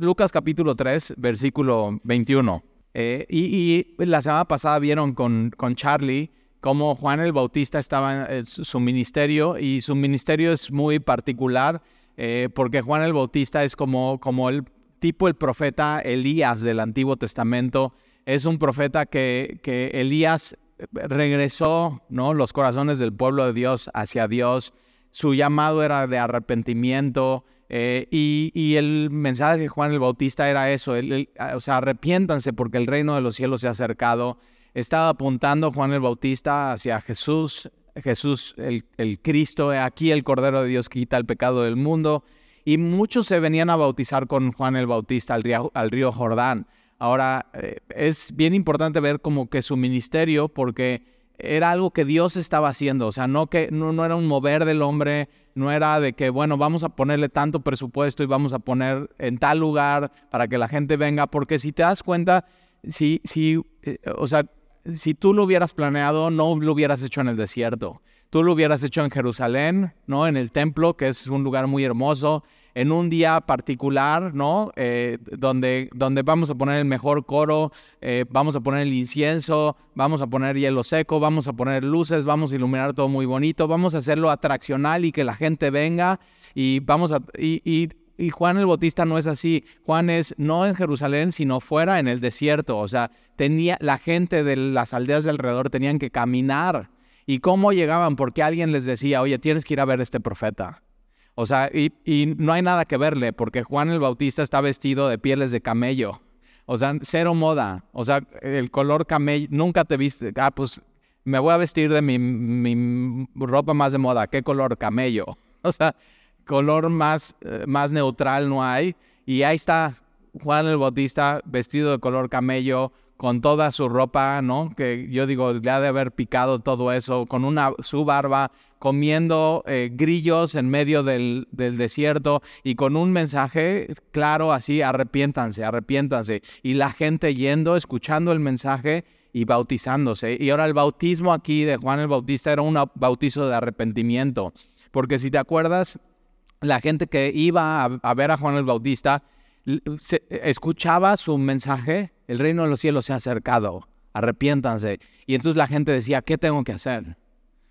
Lucas capítulo 3, versículo 21. Eh, y, la semana pasada vieron con, con Charlie cómo Juan el Bautista estaba en su ministerio y su ministerio es muy particular eh, porque Juan el Bautista es como, como el tipo el profeta Elías del Antiguo Testamento. Es un profeta que, que Elías regresó ¿no? los corazones del pueblo de Dios hacia Dios. Su llamado era de arrepentimiento. Eh, y, el mensaje de Juan el Bautista era eso, o sea, arrepiéntanse porque el reino de los cielos se ha acercado. Estaba apuntando Juan el Bautista hacia Jesús, Jesús el, Cristo, aquí el Cordero de Dios quita el pecado del mundo. Y muchos se venían a bautizar con Juan el Bautista al río, al río Jordán. Ahora, eh, es bien importante ver como que su ministerio, porque era algo que Dios estaba haciendo, o sea, no que no, no, era un mover del hombre, no era de que, bueno, vamos a ponerle tanto presupuesto y vamos a poner en tal lugar para que la gente venga, porque si te das cuenta, si, si, eh, o sea, si tú lo hubieras planeado, no lo hubieras hecho en el desierto. Tú lo hubieras hecho en Jerusalén, ¿no? En el templo, que es un lugar muy hermoso, en un día particular, ¿no? Eh, donde, donde vamos a poner el mejor coro, eh, vamos a poner el incienso, vamos a poner hielo seco, vamos a poner luces, vamos a iluminar todo muy bonito, vamos a hacerlo atraccional y que la gente venga y vamos a... Y, y Juan el Bautista no es así. Juan es no en Jerusalén, sino fuera en el desierto. O sea, tenía la gente de las aldeas de alrededor tenían que caminar. ¿Y cómo llegaban? Porque alguien les decía, oye, tienes que ir a ver a este profeta. O sea, y, no hay nada que verle, porque Juan el Bautista está vestido de pieles de camello. O sea, cero moda. O sea, el color camello, nunca te viste. Ah, pues me voy a vestir de mi, ropa más de moda. ¿Qué color? Camello. O sea, color más, eh, más neutral no hay. Y ahí está Juan el Bautista vestido de color camello, con toda su ropa, ¿no? Que yo digo, le ha de haber picado todo eso, con una, su barba, comiendo eh, grillos en medio del, desierto y con un mensaje claro así, arrepiéntanse, arrepiéntanse. Y la gente yendo, escuchando el mensaje y bautizándose. Y ahora el bautismo aquí de Juan el Bautista era un bautizo de arrepentimiento. Porque si te acuerdas, la gente que iba a ver a Juan el Bautista, escuchaba su mensaje, el reino de los cielos se ha acercado, arrepiéntanse. Y entonces la gente decía, ¿qué tengo que hacer?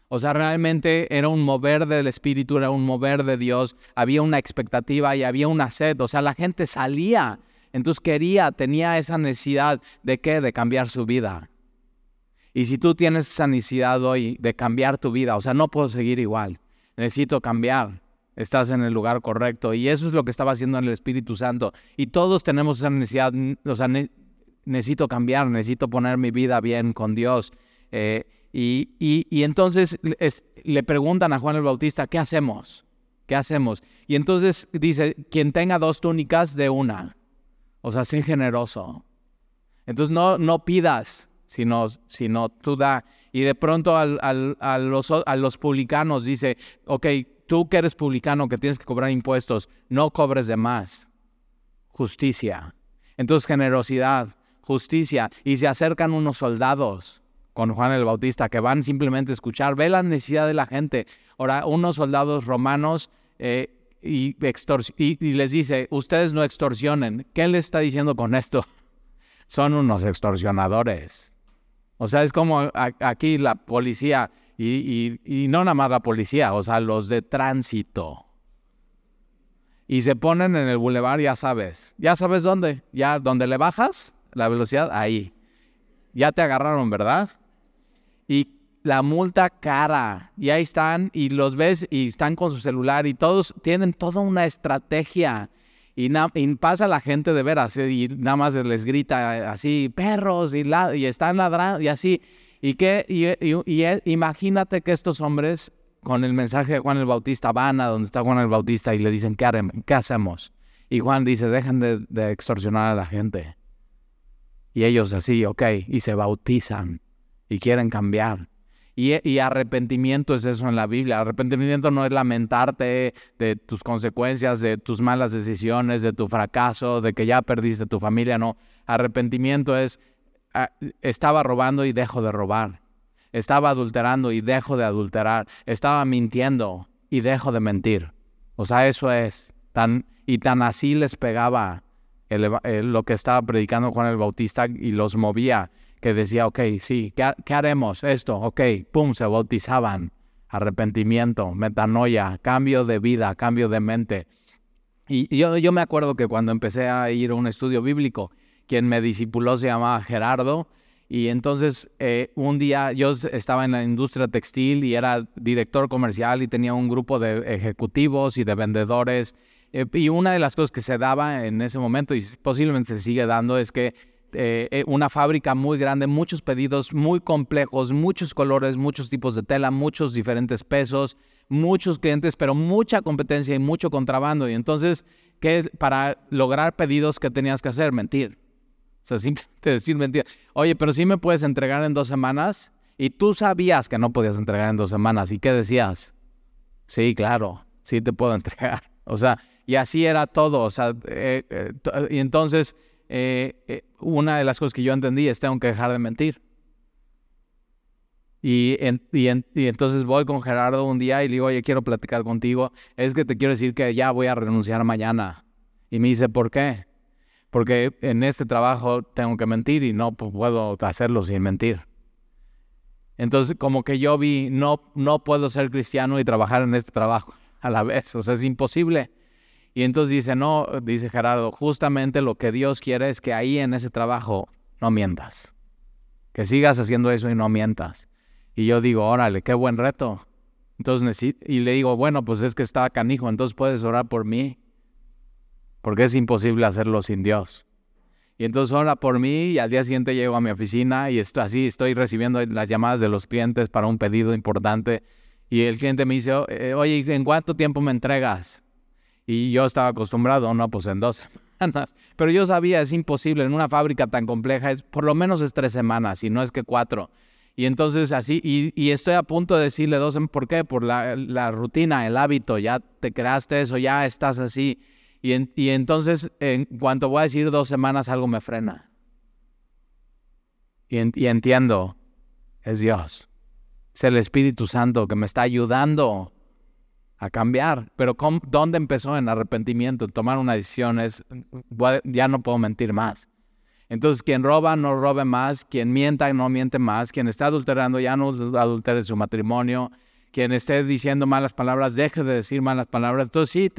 O sea, realmente era un mover del Espíritu, era un mover de Dios, había una expectativa y había una sed. O sea, la gente salía, entonces quería, tenía esa necesidad de qué? De cambiar su vida. Y si tú tienes esa necesidad hoy de cambiar tu vida, o sea, no puedo seguir igual, necesito cambiar estás en el lugar correcto. Y eso es lo que estaba haciendo en el Espíritu Santo. Y todos tenemos esa necesidad, o sea, necesito cambiar, necesito poner mi vida bien con Dios. Eh, y, y, entonces le preguntan a Juan el Bautista, ¿qué hacemos? ¿Qué hacemos? Y entonces dice, quien tenga dos túnicas, de una. O sea, sé generoso. Entonces no, no pidas, sino, sino tú da. Y de pronto al, al, los, a los publicanos dice, ok, tú que eres publicano, que tienes que cobrar impuestos, no cobres de más. Justicia. Entonces generosidad, justicia. Y se acercan unos soldados con Juan el Bautista que van simplemente a escuchar, ve la necesidad de la gente. Ahora, unos soldados romanos eh, y, les dice, ustedes no extorsionen. ¿Qué le está diciendo con esto? Son unos extorsionadores. O sea, es como aquí la policía y, no nada más la policía, o sea, los de tránsito. Y se ponen en el bulevar, ya sabes. ¿Ya sabes dónde? Ya donde le bajas la velocidad, ahí. Ya te agarraron, ¿verdad? Y la multa cara. Y ahí están y los ves y están con su celular y todos tienen toda una estrategia. Y, pasa la gente de veras y nada más les grita así, perros, y, y están ladrando y así. Y, que, y, imagínate que estos hombres con el mensaje de Juan el Bautista van a donde está Juan el Bautista y le dicen, ¿qué, haremos? ¿Qué hacemos? Y Juan dice, dejen de, extorsionar a la gente. Y ellos así, ok, y se bautizan y quieren cambiar. Y, y, arrepentimiento es eso en la Biblia. Arrepentimiento no es lamentarte de tus consecuencias, de tus malas decisiones, de tu fracaso, de que ya perdiste tu familia. No. Arrepentimiento es Ah, estaba robando y dejo de robar. Estaba adulterando y dejo de adulterar. Estaba mintiendo y dejo de mentir. O sea, eso es. Tan, y tan así les pegaba lo que estaba predicando Juan el Bautista y los movía, que decía, ok, sí, ¿qué, haremos? Esto, ok, pum, se bautizaban. Arrepentimiento, metanoia, cambio de vida, cambio de mente. Y yo, yo me acuerdo que cuando empecé a ir a un estudio bíblico, quien me discipuló se llamaba Gerardo, y entonces eh, un día yo estaba en la industria textil y era director comercial y tenía un grupo de ejecutivos y de vendedores. Eh, y una de las cosas que se daba en ese momento y posiblemente se sigue dando es que eh, una fábrica muy grande, muchos pedidos muy complejos, muchos colores, muchos tipos de tela, muchos diferentes pesos, muchos clientes, pero mucha competencia y mucho contrabando. Y entonces, ¿qué, para lograr pedidos, ¿qué tenías que hacer? Mentir o sea, simplemente decir mentiras. Oye, pero sí me puedes entregar en dos semanas. Y tú sabías que no podías entregar en dos semanas. ¿Y qué decías? Sí, claro, sí te puedo entregar. O sea, y así era todo. O sea, eh, eh, y entonces, eh, una de las cosas que yo entendí es tengo que dejar de mentir. Y, entonces voy con Gerardo un día y le digo, oye, quiero platicar contigo. Es que te quiero decir que ya voy a renunciar mañana. Y me dice, ¿por qué? porque en este trabajo tengo que mentir y no puedo hacerlo sin mentir. Entonces, como que yo vi, no, no puedo ser cristiano y trabajar en este trabajo a la vez, o sea, es imposible. Y entonces dice, no, dice Gerardo, justamente lo que Dios quiere es que ahí en ese trabajo no mientas, que sigas haciendo eso y no mientas. Y yo digo, órale, qué buen reto. Entonces, y le digo, bueno, pues es que estaba canijo, entonces puedes orar por mí porque es imposible hacerlo sin Dios. Y entonces ora por mí y al día siguiente llego a mi oficina y estoy, así estoy recibiendo las llamadas de los clientes para un pedido importante y el cliente me dice, eh, oye, ¿en cuánto tiempo me entregas? Y yo estaba acostumbrado, no, pues en dos semanas. Pero yo sabía, es imposible, en una fábrica tan compleja, es, por lo menos es tres semanas, y no es que cuatro. Y entonces así, y, estoy a punto de decirle dos, ¿por qué? Por la, la rutina, el hábito, ya te creaste eso, ya estás así. Y, entonces, en cuanto voy a decir dos semanas, algo me frena. Y, entiendo, es Dios. Es el Espíritu Santo que me está ayudando a cambiar. Pero ¿dónde empezó? En arrepentimiento, en tomar una decisión. Es, ya no puedo mentir más. Entonces, quien roba, no robe más. Quien mienta, no miente más. Quien está adulterando, ya no adultere su matrimonio quien esté diciendo malas palabras, deje de decir malas palabras. Entonces sí,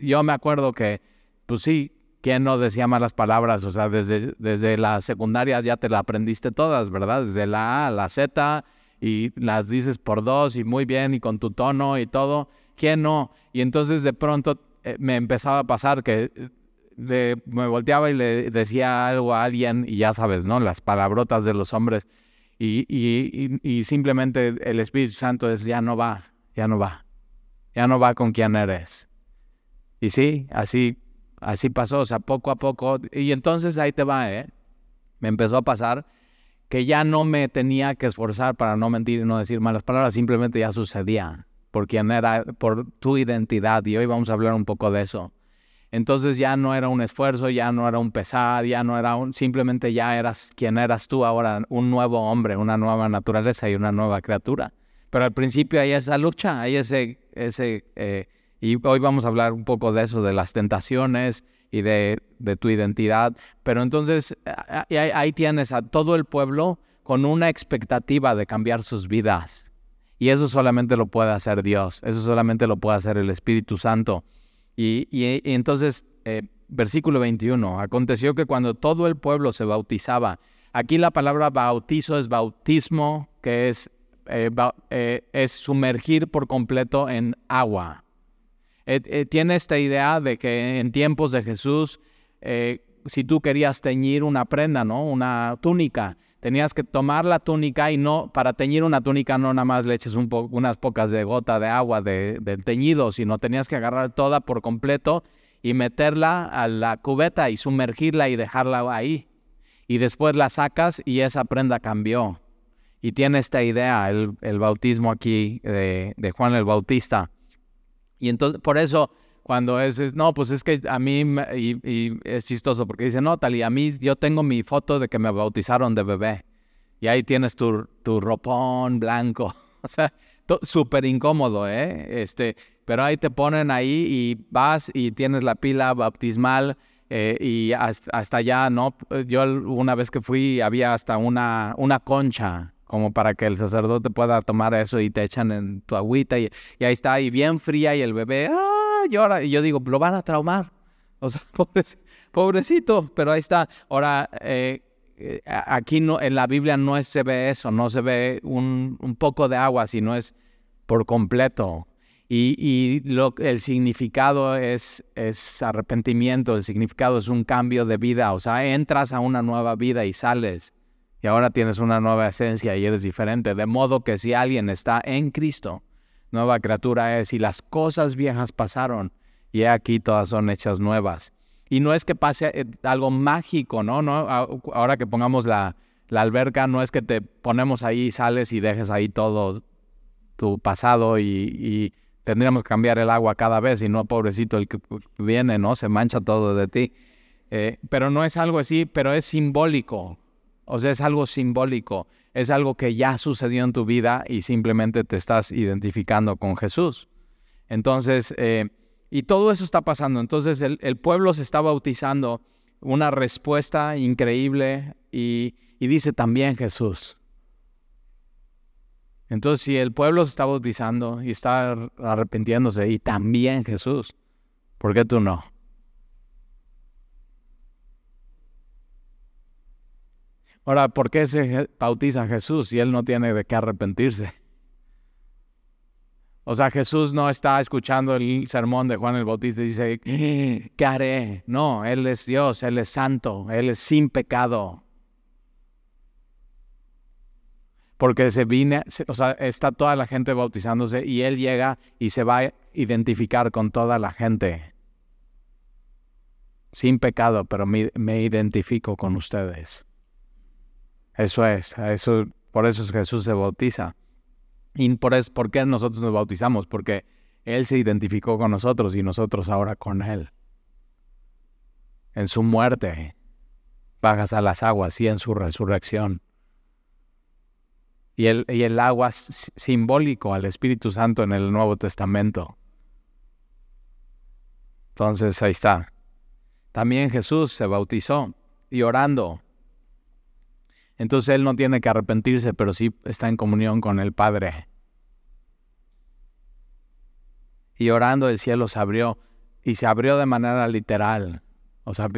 yo me acuerdo que, pues sí, ¿quién no decía malas palabras? O sea, desde, desde la secundaria ya te la aprendiste todas, ¿verdad? Desde la A a la Z y las dices por dos y muy bien y con tu tono y todo. ¿Quién no? Y entonces de pronto eh, me empezaba a pasar que eh, me volteaba y le decía algo a alguien y ya sabes, ¿no? Las palabrotas de los hombres y, simplemente el Espíritu Santo es, ya no va, ya no va, ya no va con quien eres. Y sí, así, así pasó, o sea, poco a poco, y entonces ahí te va, ¿eh? Me empezó a pasar que ya no me tenía que esforzar para no mentir y no decir malas palabras, simplemente ya sucedía por quien era, por tu identidad, y hoy vamos a hablar un poco de eso. Entonces ya no era un esfuerzo, ya no era un pesar, ya no era un, simplemente ya eras quien eras tú ahora, un nuevo hombre, una nueva naturaleza y una nueva criatura. Pero al principio hay esa lucha, hay ese, ese eh, y hoy vamos a hablar un poco de eso, de las tentaciones y de, tu identidad. Pero entonces ahí tienes a todo el pueblo con una expectativa de cambiar sus vidas. Y eso solamente lo puede hacer Dios, eso solamente lo puede hacer el Espíritu Santo. Y, entonces, eh, versículo 21, aconteció que cuando todo el pueblo se bautizaba, aquí la palabra bautizo es bautismo, que es, eh, eh, es sumergir por completo en agua. tiene esta idea de que en tiempos de Jesús, si tú querías teñir una prenda, ¿no? Una túnica, tenías que tomar la túnica y no, para teñir una túnica no nada más le eches un unas pocas de gota de agua de, del teñido, sino tenías que agarrar toda por completo y meterla a la cubeta y sumergirla y dejarla ahí. Y después la sacas y esa prenda cambió. Y tiene esta idea, el, bautismo aquí de, de Juan el Bautista. Y entonces, por eso cuando es, no, pues es que a mí, y, es chistoso porque dice, no, tal, y a mí yo tengo mi foto de que me bautizaron de bebé. Y ahí tienes tu, tu ropón blanco. O sea, súper incómodo, ¿eh? Este, pero ahí te ponen ahí y vas y tienes la pila bautismal eh, y hasta, allá, ¿no? Yo una vez que fui había hasta una, una concha como para que el sacerdote pueda tomar eso y te echan en tu agüita y, ahí está, y bien fría y el bebé ¡ah! Y yo digo, lo van a traumar. O sea, pobrecito, pero ahí está. Ahora, eh, eh, aquí no, en la Biblia no se ve eso, no se ve un, un poco de agua, sino es por completo. Y, lo, el significado es, es arrepentimiento, el significado es un cambio de vida, o sea, entras a una nueva vida y sales y ahora tienes una nueva esencia y eres diferente. De modo que si alguien está en Cristo, nueva criatura es y las cosas viejas pasaron y aquí todas son hechas nuevas. Y no es que pase eh, algo mágico, ¿no? ¿no? Ahora que pongamos la, la alberca, no es que te ponemos ahí, sales y dejes ahí todo tu pasado y tendríamos que cambiar el agua cada vez y no, pobrecito, el que viene, ¿no? Se mancha todo de ti. Eh, pero no es algo así, pero es simbólico. O sea, es algo simbólico. Es algo que ya sucedió en tu vida y simplemente te estás identificando con Jesús. Entonces, eh, y todo eso está pasando. Entonces, el, pueblo se está bautizando, una respuesta increíble y, dice también Jesús. Entonces, si el pueblo se está bautizando y está arrepintiéndose, y también Jesús, ¿por qué tú no? Ahora, ¿por qué se bautiza Jesús si él no tiene de qué arrepentirse? O sea, Jesús no está escuchando el sermón de Juan el Bautista y dice, ¿qué haré? No, Él es Dios, Él es santo, Él es sin pecado porque se viene, o sea, está toda la gente bautizándose y él llega y se va a identificar con toda la gente. Sin pecado, pero me, identifico con ustedes. Eso es, eso, por eso Jesús se bautiza. Y por, eso, ¿por qué nosotros nos bautizamos? Porque Él se identificó con nosotros y nosotros ahora con Él. En su muerte, bajas a las aguas y en su resurrección y el, y el agua simbólico al Espíritu Santo en el Nuevo Testamento. Entonces ahí está. También Jesús se bautizó y orando. Entonces él no tiene que arrepentirse, pero sí está en comunión con el Padre. Y orando el cielo se abrió y se abrió de manera literal. O sea,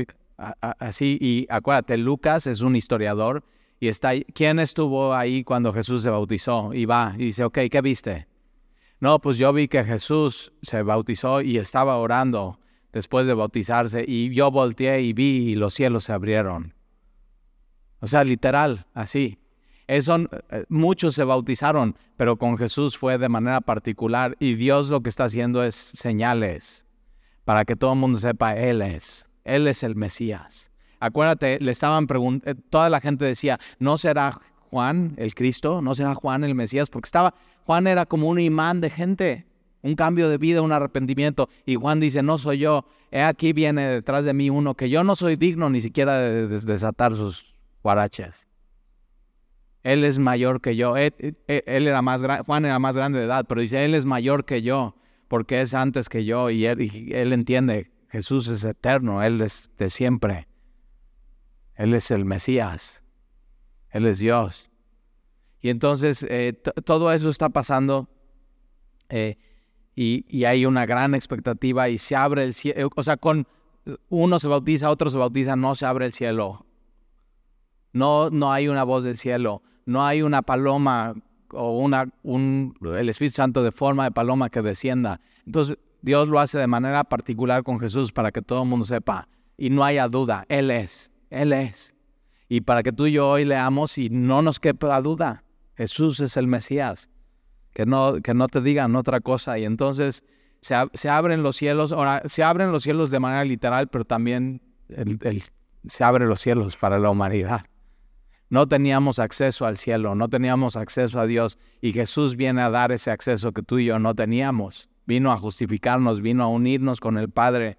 así, y acuérdate, Lucas es un historiador y está, ¿quién estuvo ahí cuando Jesús se bautizó? Y va y dice, ok, ¿qué viste? No, pues yo vi que Jesús se bautizó y estaba orando después de bautizarse y yo volteé y vi y los cielos se abrieron. O sea, literal, así. Eso, eh, muchos se bautizaron, pero con Jesús fue de manera particular y Dios lo que está haciendo es señales para que todo el mundo sepa, Él es, Él es el Mesías. Acuérdate, le estaban preguntando, eh, toda la gente decía, ¿no será Juan el Cristo? ¿No será Juan el Mesías? Porque estaba, Juan era como un imán de gente, un cambio de vida, un arrepentimiento. Y Juan dice, no soy yo, he aquí viene detrás de mí uno que yo no soy digno ni siquiera de, desatar sus guaraches. Él es mayor que yo. Él, era más Juan era más grande de edad, pero dice, Él es mayor que yo, porque es antes que yo. Y él, y entiende, Jesús es eterno, Él es de siempre. Él es el Mesías. Él es Dios. Y entonces eh, todo eso está pasando eh, y, hay una gran expectativa y se abre el cielo. O sea, con uno se bautiza, otro se bautiza, no se abre el cielo. No, no hay una voz del cielo. No hay una paloma o una, un, el Espíritu Santo de forma de paloma que descienda. Entonces Dios lo hace de manera particular con Jesús para que todo el mundo sepa y no haya duda. Él es. Él es. Y para que tú y yo hoy leamos y no nos quepa duda, Jesús es el Mesías. Que no, que no te digan otra cosa. Y entonces se, abren los cielos. Ahora, se abren los cielos de manera literal, pero también se abren los cielos para la humanidad. No teníamos acceso al cielo, no teníamos acceso a Dios. Y Jesús viene a dar ese acceso que tú y yo no teníamos. Vino a justificarnos, vino a unirnos con el Padre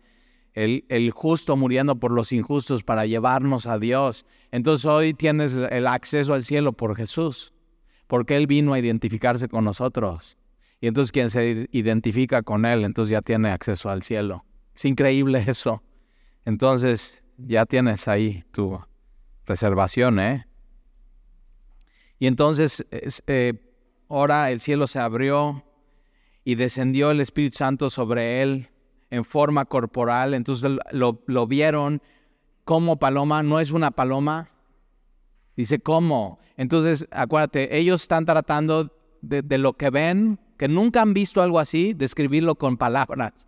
el, justo muriendo por los injustos para llevarnos a Dios. Entonces hoy tienes el acceso al cielo por Jesús, porque Él vino a identificarse con nosotros. Y entonces quien se identifica con Él, entonces ya tiene acceso al cielo. Es increíble eso. Entonces ya tienes ahí tu reservación, ¿eh? Y entonces, eh, ahora el cielo se abrió y descendió el Espíritu Santo sobre él en forma corporal. Entonces lo, lo vieron como paloma, no es una paloma. Dice, ¿cómo? Entonces, acuérdate, ellos están tratando de, de lo que ven, que nunca han visto algo así, describirlo con palabras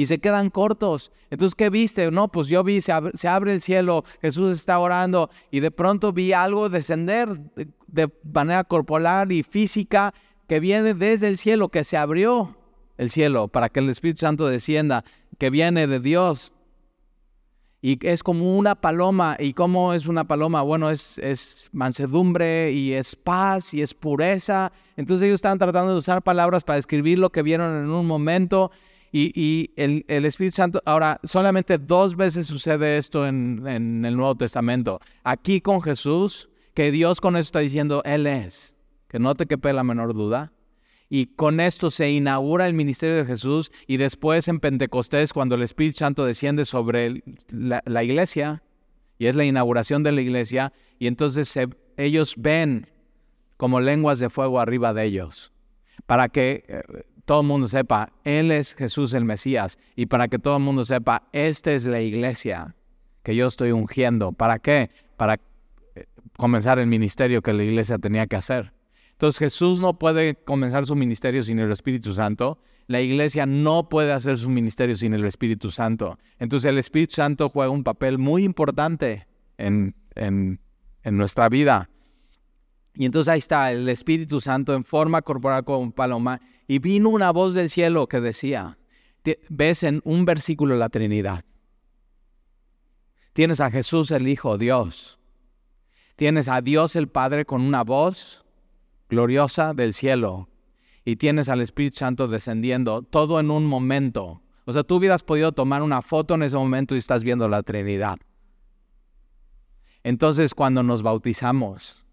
y se quedan cortos. Entonces, ¿qué viste? No, pues yo vi, se abre, el cielo, Jesús está orando y de pronto vi algo descender de, manera corporal y física que viene desde el cielo, que se abrió el cielo para que el Espíritu Santo descienda, que viene de Dios. Y es como una paloma. ¿Y cómo es una paloma? Bueno, es, es mansedumbre y es paz y es pureza. Entonces ellos están tratando de usar palabras para describir lo que vieron en un momento y, el, Espíritu Santo, ahora, solamente dos veces sucede esto en, el Nuevo Testamento. Aquí con Jesús, que Dios con eso está diciendo, Él es, que no te quepe la menor duda. Y con esto se inaugura el ministerio de Jesús y después en Pentecostés, cuando el Espíritu Santo desciende sobre la, iglesia, y es la inauguración de la iglesia, y entonces ellos ven como lenguas de fuego arriba de ellos, para que eh, todo el mundo sepa, Él es Jesús el Mesías. Y para que todo el mundo sepa, esta es la iglesia que yo estoy ungiendo. ¿Para qué? Para eh, comenzar el ministerio que la iglesia tenía que hacer. Entonces Jesús no puede comenzar su ministerio sin el Espíritu Santo. La iglesia no puede hacer su ministerio sin el Espíritu Santo. Entonces el Espíritu Santo juega un papel muy importante en, en, en nuestra vida. Y entonces ahí está el Espíritu Santo en forma corporal como paloma y vino una voz del cielo que decía, ves en un versículo la Trinidad. Tienes a Jesús el Hijo, Dios. Tienes a Dios el Padre con una voz gloriosa del cielo. Y tienes al Espíritu Santo descendiendo, todo en un momento. O sea, tú hubieras podido tomar una foto en ese momento y estás viendo la Trinidad. Entonces, cuando nos bautizamos,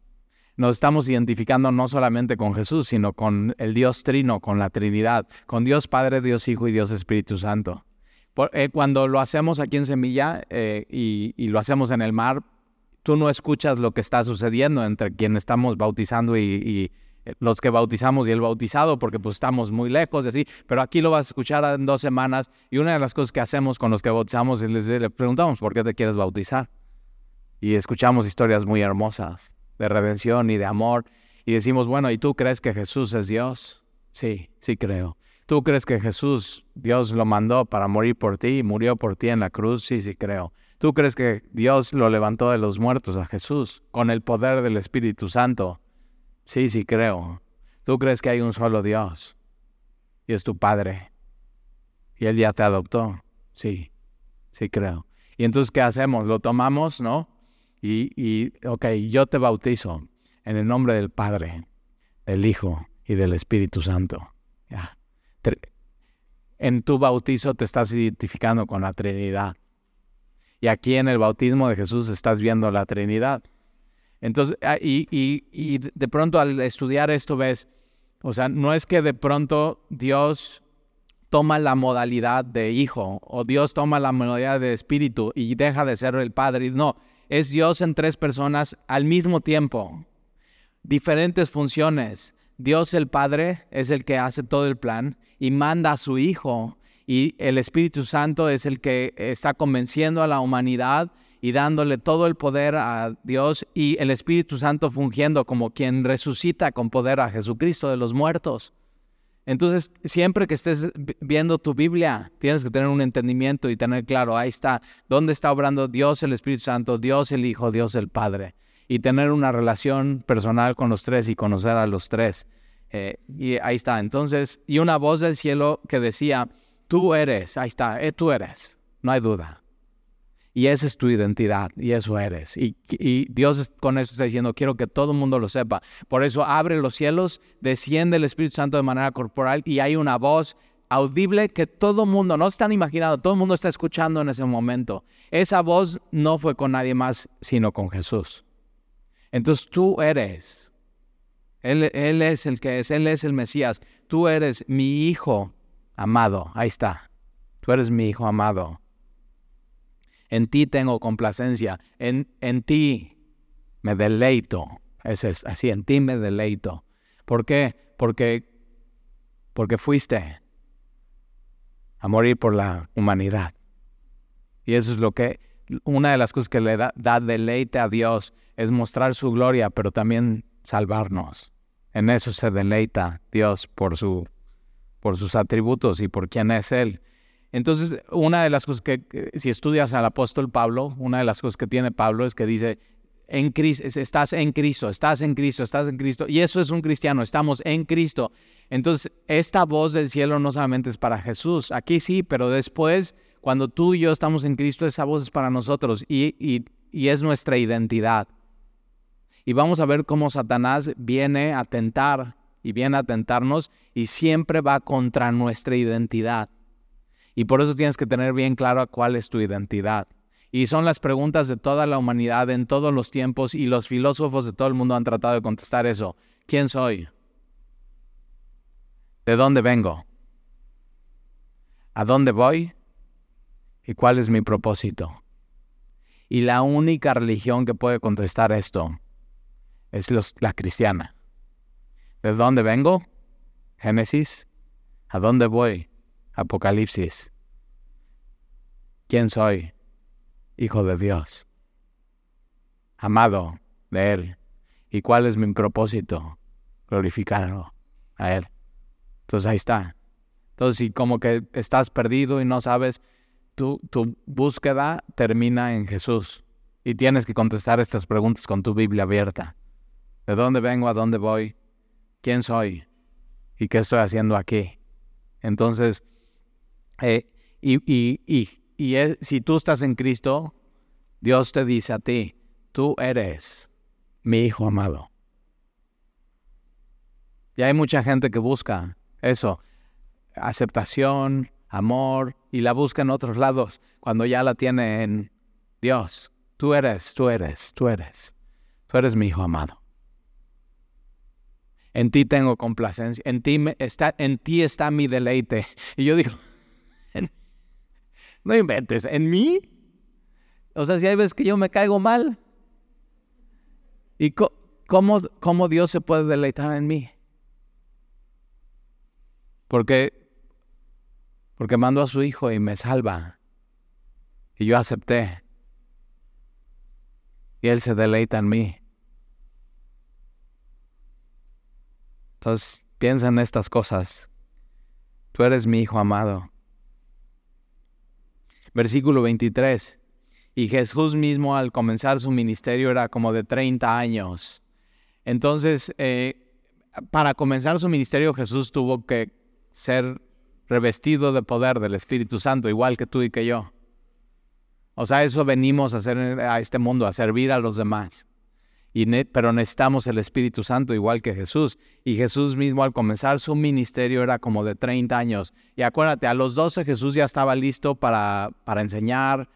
nos estamos identificando no solamente con Jesús, sino con el Dios Trino, con la Trinidad, con Dios Padre, Dios Hijo y Dios Espíritu Santo. Eh, cuando lo hacemos aquí en Semilla eh, y, lo hacemos en el mar, tú no escuchas lo que está sucediendo entre quien estamos bautizando y, eh, los que bautizamos y el bautizado, porque pues estamos muy lejos así, pero aquí lo vas a escuchar en dos semanas y una de las cosas que hacemos con los que bautizamos es les, les preguntamos, ¿por qué te quieres bautizar? Y escuchamos historias muy hermosas de redención y de amor. Y decimos, bueno, ¿y tú crees que Jesús es Dios? Sí, sí creo. ¿Tú crees que Jesús, Dios lo mandó para morir por ti y murió por ti en la cruz? Sí, sí creo. ¿Tú crees que Dios lo levantó de los muertos a Jesús con el poder del Espíritu Santo? Sí, sí creo. ¿Tú crees que hay un solo Dios? Y es tu Padre. Y Él ya te adoptó. Sí, sí creo. Y entonces, ¿qué hacemos? Lo tomamos, ¿no? Y, y, ok, yo te bautizo en el nombre del Padre, del Hijo y del Espíritu Santo. En tu bautizo te estás identificando con la Trinidad. Y aquí en el bautismo de Jesús estás viendo la Trinidad. Entonces, ah, y, y, y de pronto al estudiar esto ves, o sea, no es que de pronto Dios toma la modalidad de hijo o Dios toma la modalidad de espíritu y deja de ser el Padre. No, es Dios en tres personas al mismo tiempo. Diferentes funciones. Dios el Padre es el que hace todo el plan y manda a su Hijo. Y el Espíritu Santo es el que está convenciendo a la humanidad y dándole todo el poder a Dios y el Espíritu Santo fungiendo como quien resucita con poder a Jesucristo de los muertos. Entonces, siempre que estés viendo tu Biblia, tienes que tener un entendimiento y tener claro, ahí está, dónde está obrando Dios el Espíritu Santo, Dios el Hijo, Dios el Padre. Y tener una relación personal con los tres y conocer a los tres. Eh, y ahí está. Entonces, y una voz del cielo que decía, tú eres, ahí está, eh, tú eres, no hay duda. Y esa es tu identidad y eso eres. Y, Dios con eso está diciendo, quiero que todo el mundo lo sepa. Por eso abre los cielos, desciende el Espíritu Santo de manera corporal y hay una voz audible que todo el mundo, no están imaginando, todo el mundo está escuchando en ese momento. Esa voz no fue con nadie más, sino con Jesús. Entonces tú eres. Él, él es el que es, Él es el Mesías. Tú eres mi hijo amado. Ahí está. Tú eres mi hijo amado En ti tengo complacencia. En, en ti me deleito. Es así, en ti me deleito. ¿Por qué? Porque, porque fuiste a morir por la humanidad. Y eso es lo que, una de las cosas que le da, da deleite a Dios es mostrar su gloria, pero también salvarnos. En eso se deleita Dios por, su, por sus atributos y por quién es Él. Entonces, una de las cosas que, si estudias al apóstol Pablo, una de las cosas que tiene Pablo es que dice, en Cristo, estás en Cristo, estás en Cristo, estás en Cristo. Y eso es un cristiano, estamos en Cristo. Entonces, esta voz del cielo no solamente es para Jesús, aquí sí, pero después, cuando tú y yo estamos en Cristo, esa voz es para nosotros y, y, y es nuestra identidad. Y vamos a ver cómo Satanás viene a tentar y viene a tentarnos y siempre va contra nuestra identidad. Y por eso tienes que tener bien claro cuál es tu identidad. Y son las preguntas de toda la humanidad en todos los tiempos y los filósofos de todo el mundo han tratado de contestar eso. ¿Quién soy? ¿De dónde vengo? ¿A dónde voy? ¿Y cuál es mi propósito? Y la única religión que puede contestar esto es la cristiana. ¿De dónde vengo? Génesis. ¿A dónde voy? Apocalipsis. ¿Quién soy? Hijo de Dios. Amado de Él. ¿Y cuál es mi propósito? Glorificarlo a Él. Entonces ahí está. Entonces, si como que estás perdido y no sabes, tu, tu búsqueda termina en Jesús. Y tienes que contestar estas preguntas con tu Biblia abierta. ¿De dónde vengo? ¿A dónde voy? ¿Quién soy? ¿Y qué estoy haciendo aquí? Entonces, eh, y, y, y, y si tú estás en Cristo, Dios te dice a ti, tú eres mi hijo amado. Y hay mucha gente que busca eso, aceptación, amor, y la busca en otros lados cuando ya la tiene en Dios. Tú eres, tú eres, tú eres, tú eres mi hijo amado en ti tengo complacencia, en ti, está, en ti está mi deleite. Y yo digo, no inventes, ¿en mí? O sea, si hay veces que yo me caigo mal. ¿Y cómo, cómo Dios se puede deleitar en mí? Porque, porque mandó a su hijo y me salva. Y yo acepté. Y Él se deleita en mí. Entonces, piensa en estas cosas. Tú eres mi hijo amado. Versículo 23. Y Jesús mismo al comenzar su ministerio era como de 30 años. Entonces, eh, para comenzar su ministerio Jesús tuvo que ser revestido de poder del Espíritu Santo, igual que tú y que yo. O sea, eso venimos a hacer a este mundo, a servir a los demás pero necesitamos el Espíritu Santo igual que Jesús. Y Jesús mismo al comenzar su ministerio era como de 30 años. Y acuérdate, a los 12 Jesús ya estaba listo para, para enseñar.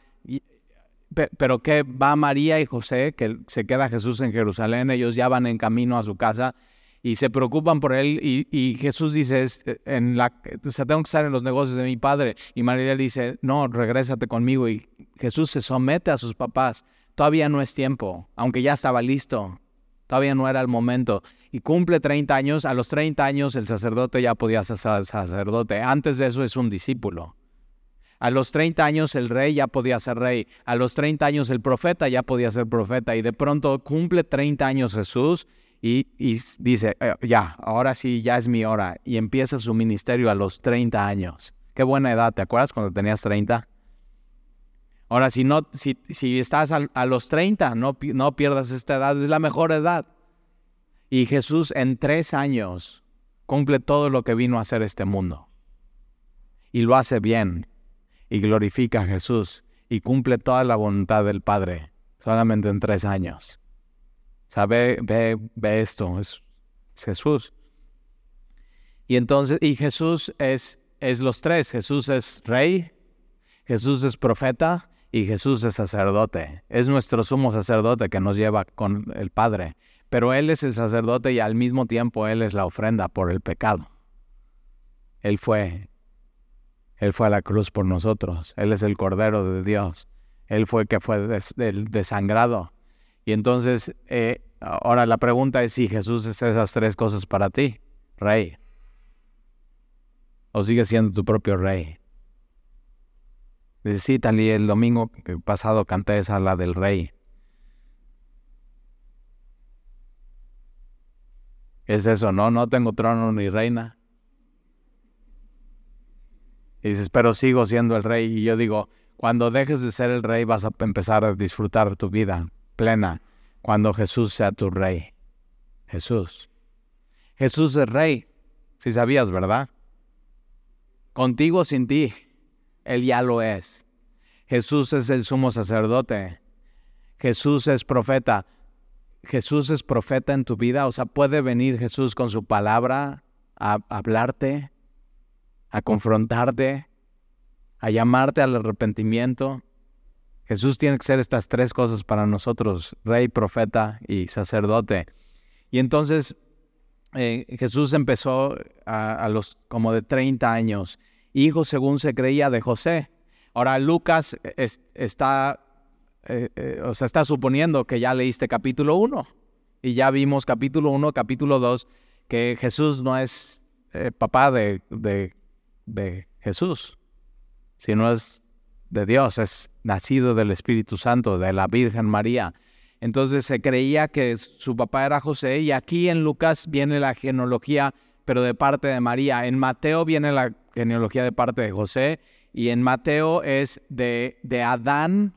pero que va María y José, que se queda Jesús en Jerusalén, ellos ya van en camino a su casa y se preocupan por él y, Jesús dice, en la, o tengo que estar en los negocios de mi padre. Y María dice, no, regrésate conmigo. Y Jesús se somete a sus papás todavía no es tiempo, aunque ya estaba listo, todavía no era el momento. Y cumple 30 años, a los 30 años el sacerdote ya podía ser sacerdote, antes de eso es un discípulo. A los 30 años el rey ya podía ser rey, a los 30 años el profeta ya podía ser profeta y de pronto cumple 30 años Jesús y, dice, eh, ya, ahora sí, ya es mi hora y empieza su ministerio a los 30 años. Qué buena edad, ¿te acuerdas cuando tenías 30? Ahora, si, no, si, si estás a, los 30, no, no pierdas esta edad, es la mejor edad. Y Jesús en tres años cumple todo lo que vino a hacer este mundo. Y lo hace bien. Y glorifica a Jesús. Y cumple toda la voluntad del Padre. Solamente en tres años. O sea, ve, ve, esto. Es, es, Jesús. Y entonces, y Jesús es, es los tres. Jesús es rey. Jesús es profeta y Jesús es sacerdote. Es nuestro sumo sacerdote que nos lleva con el Padre. Pero Él es el sacerdote y al mismo tiempo Él es la ofrenda por el pecado. Él fue. Él fue a la cruz por nosotros. Él es el Cordero de Dios. Él fue que fue desangrado. Y entonces, eh, ahora la pregunta es si Jesús es esas tres cosas para ti, rey. O sigue siendo tu propio rey. Dice, sí, y el domingo pasado canté esa la del rey. Es eso, no, no tengo trono ni reina. Y dices, pero sigo siendo el rey. Y yo digo, cuando dejes de ser el rey vas a empezar a disfrutar tu vida plena. Cuando Jesús sea tu rey. Jesús. Jesús es rey. Si sabías, ¿verdad? Contigo sin ti. Él ya lo es. Jesús es el sumo sacerdote. Jesús es profeta. Jesús es profeta en tu vida. O sea, puede venir Jesús con su palabra a hablarte a confrontarte, a llamarte al arrepentimiento. Jesús tiene que ser estas tres cosas para nosotros, rey, profeta y sacerdote. Y entonces eh, Jesús empezó a, los como de 30 años, hijo según se creía de José. Ahora Lucas está, eh, eh, o sea, está suponiendo que ya leíste capítulo 1 y ya vimos capítulo 1, capítulo 2, que Jesús no es papá de, de de Jesús, sino es de Dios, es nacido del Espíritu Santo, de la Virgen María. Entonces se creía que su papá era José y aquí en Lucas viene la genealogía, pero de parte de María. En Mateo viene la genealogía de parte de José y en Mateo es de, de Adán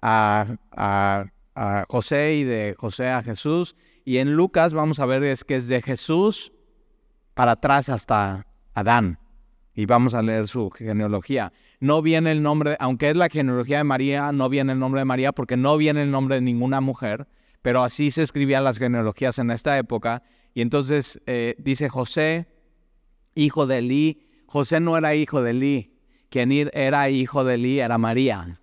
a, a José y de José a Jesús. Y en Lucas vamos a ver es que es de Jesús para atrás hasta Adán y vamos a leer su genealogía. No viene el nombre, aunque es la genealogía de María, no viene el nombre de María porque no viene el nombre de ninguna mujer, pero así se escribían las genealogías en esta época. Y entonces eh, dice José, hijo de Eli. José no era hijo de Eli, quien era hijo de Eli era María.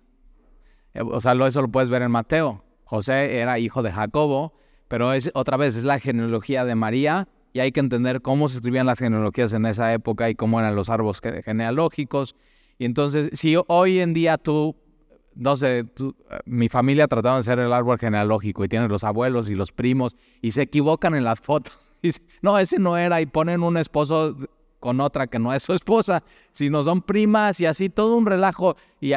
Eh, o sea, eso lo puedes ver en Mateo. José era hijo de Jacobo, pero es otra vez es la genealogía de María y hay que entender cómo se escribían las genealogías en esa época y cómo eran los árboles genealógicos. Y entonces, si hoy en día tú, no sé, mi familia trataba de hacer el árbol genealógico y tienen los abuelos y los primos y se equivocan en las fotos. no, ese no era y ponen un esposo con otra que no es su esposa, sino son primas y así todo un relajo. Y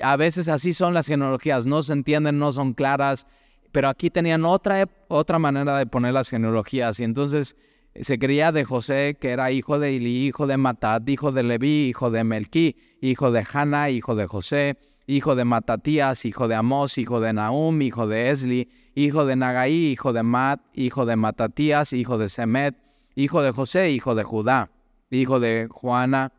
a veces así son las genealogías, no se entienden, no son claras pero aquí tenían otra, otra manera de poner las genealogías y entonces se creía de José, que era hijo de Ili, hijo de Matat, hijo de Leví, hijo de Melquí, hijo de Hanna, hijo de José, hijo de Matatías, hijo de Amós, hijo de Nahum, hijo de Esli, hijo de Nagaí, hijo de Mat, hijo de Matatías, hijo de Semet, hijo de José, hijo de Judá, hijo de Juana,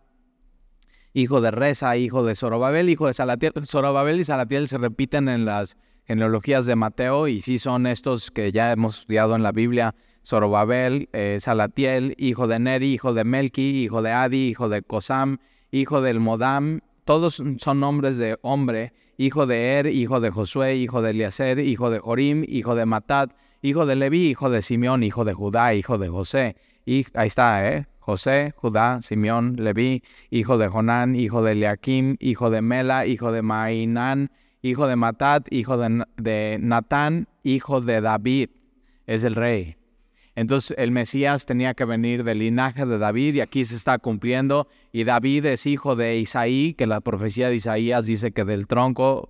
hijo de Reza, hijo de Zorobabel, hijo de Salatiel. Zorobabel y Salatiel se repiten en las genealogías de Mateo y sí son estos que ya hemos estudiado en la Biblia, Zorobabel, eh, Salatiel, hijo de Neri, hijo de Melki, hijo de Adi, hijo de Cosam, hijo del Modam, todos son nombres de hombre, hijo de Er, hijo de Josué, hijo de Eliezer, hijo de Jorim, hijo de Matat, hijo de Leví, hijo de Simeón, hijo de Judá, hijo de José. Y ahí está, ¿eh? José, Judá, Simeón, Leví, hijo de Jonán, hijo de Eliakim, hijo de Mela, hijo de Mainán, hijo de Matat, hijo de, de Natán, hijo de David. Es el rey. Entonces el Mesías tenía que venir del linaje de David y aquí se está cumpliendo. Y David es hijo de Isaí, que la profecía de Isaías dice que del tronco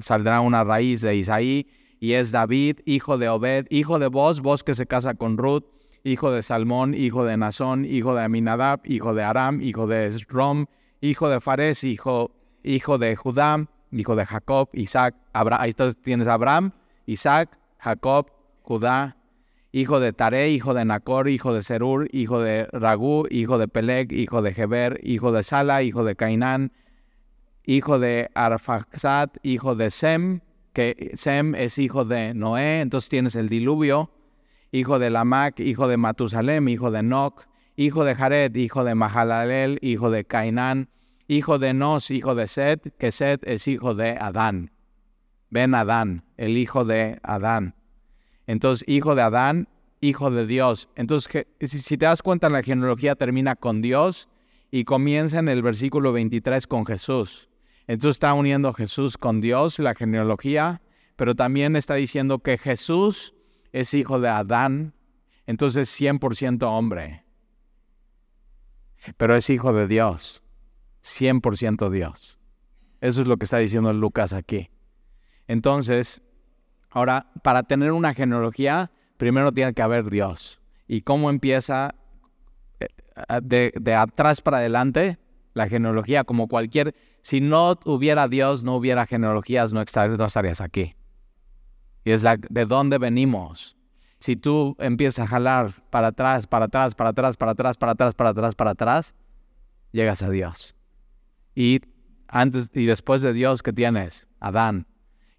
saldrá una raíz de Isaí. Y es David, hijo de Obed, hijo de Boz, Boz que se casa con Ruth, hijo de Salmón, hijo de Nazón, hijo de Aminadab, hijo de Aram, hijo de Esrom, hijo de Fares, hijo, hijo de Judá, hijo de Jacob, Isaac. Ahí tienes Abraham, Isaac, Jacob, Judá, hijo de Tare, hijo de Nacor, hijo de Serur, hijo de Ragú, hijo de Peleg, hijo de Heber, hijo de Sala, hijo de Cainán, hijo de Arfaxad, hijo de Sem, que Sem es hijo de Noé, entonces tienes el diluvio, hijo de Lamac, hijo de Matusalem, hijo de Noc, hijo de Jared, hijo de Mahalalel, hijo de Cainán, hijo de Nos, hijo de Set, que Set es hijo de Adán. Ben Adán, el hijo de Adán. Entonces, hijo de Adán, hijo de Dios. Entonces, si te das cuenta, la genealogía termina con Dios y comienza en el versículo 23 con Jesús. Entonces está uniendo Jesús con Dios, la genealogía, pero también está diciendo que Jesús es hijo de Adán, entonces 100% hombre. Pero es hijo de Dios, 100% Dios. Eso es lo que está diciendo Lucas aquí. Entonces, ahora, para tener una genealogía, primero tiene que haber Dios. ¿Y cómo empieza eh, de, atrás para adelante? La genealogía, como cualquier... Si no hubiera Dios, no hubiera genealogías, no estarías aquí. Y es la de dónde venimos. Si tú empiezas a jalar para atrás, para atrás, para atrás, para atrás, para atrás, para atrás, para atrás, llegas a Dios. Y antes y después de Dios, ¿qué tienes? Adán.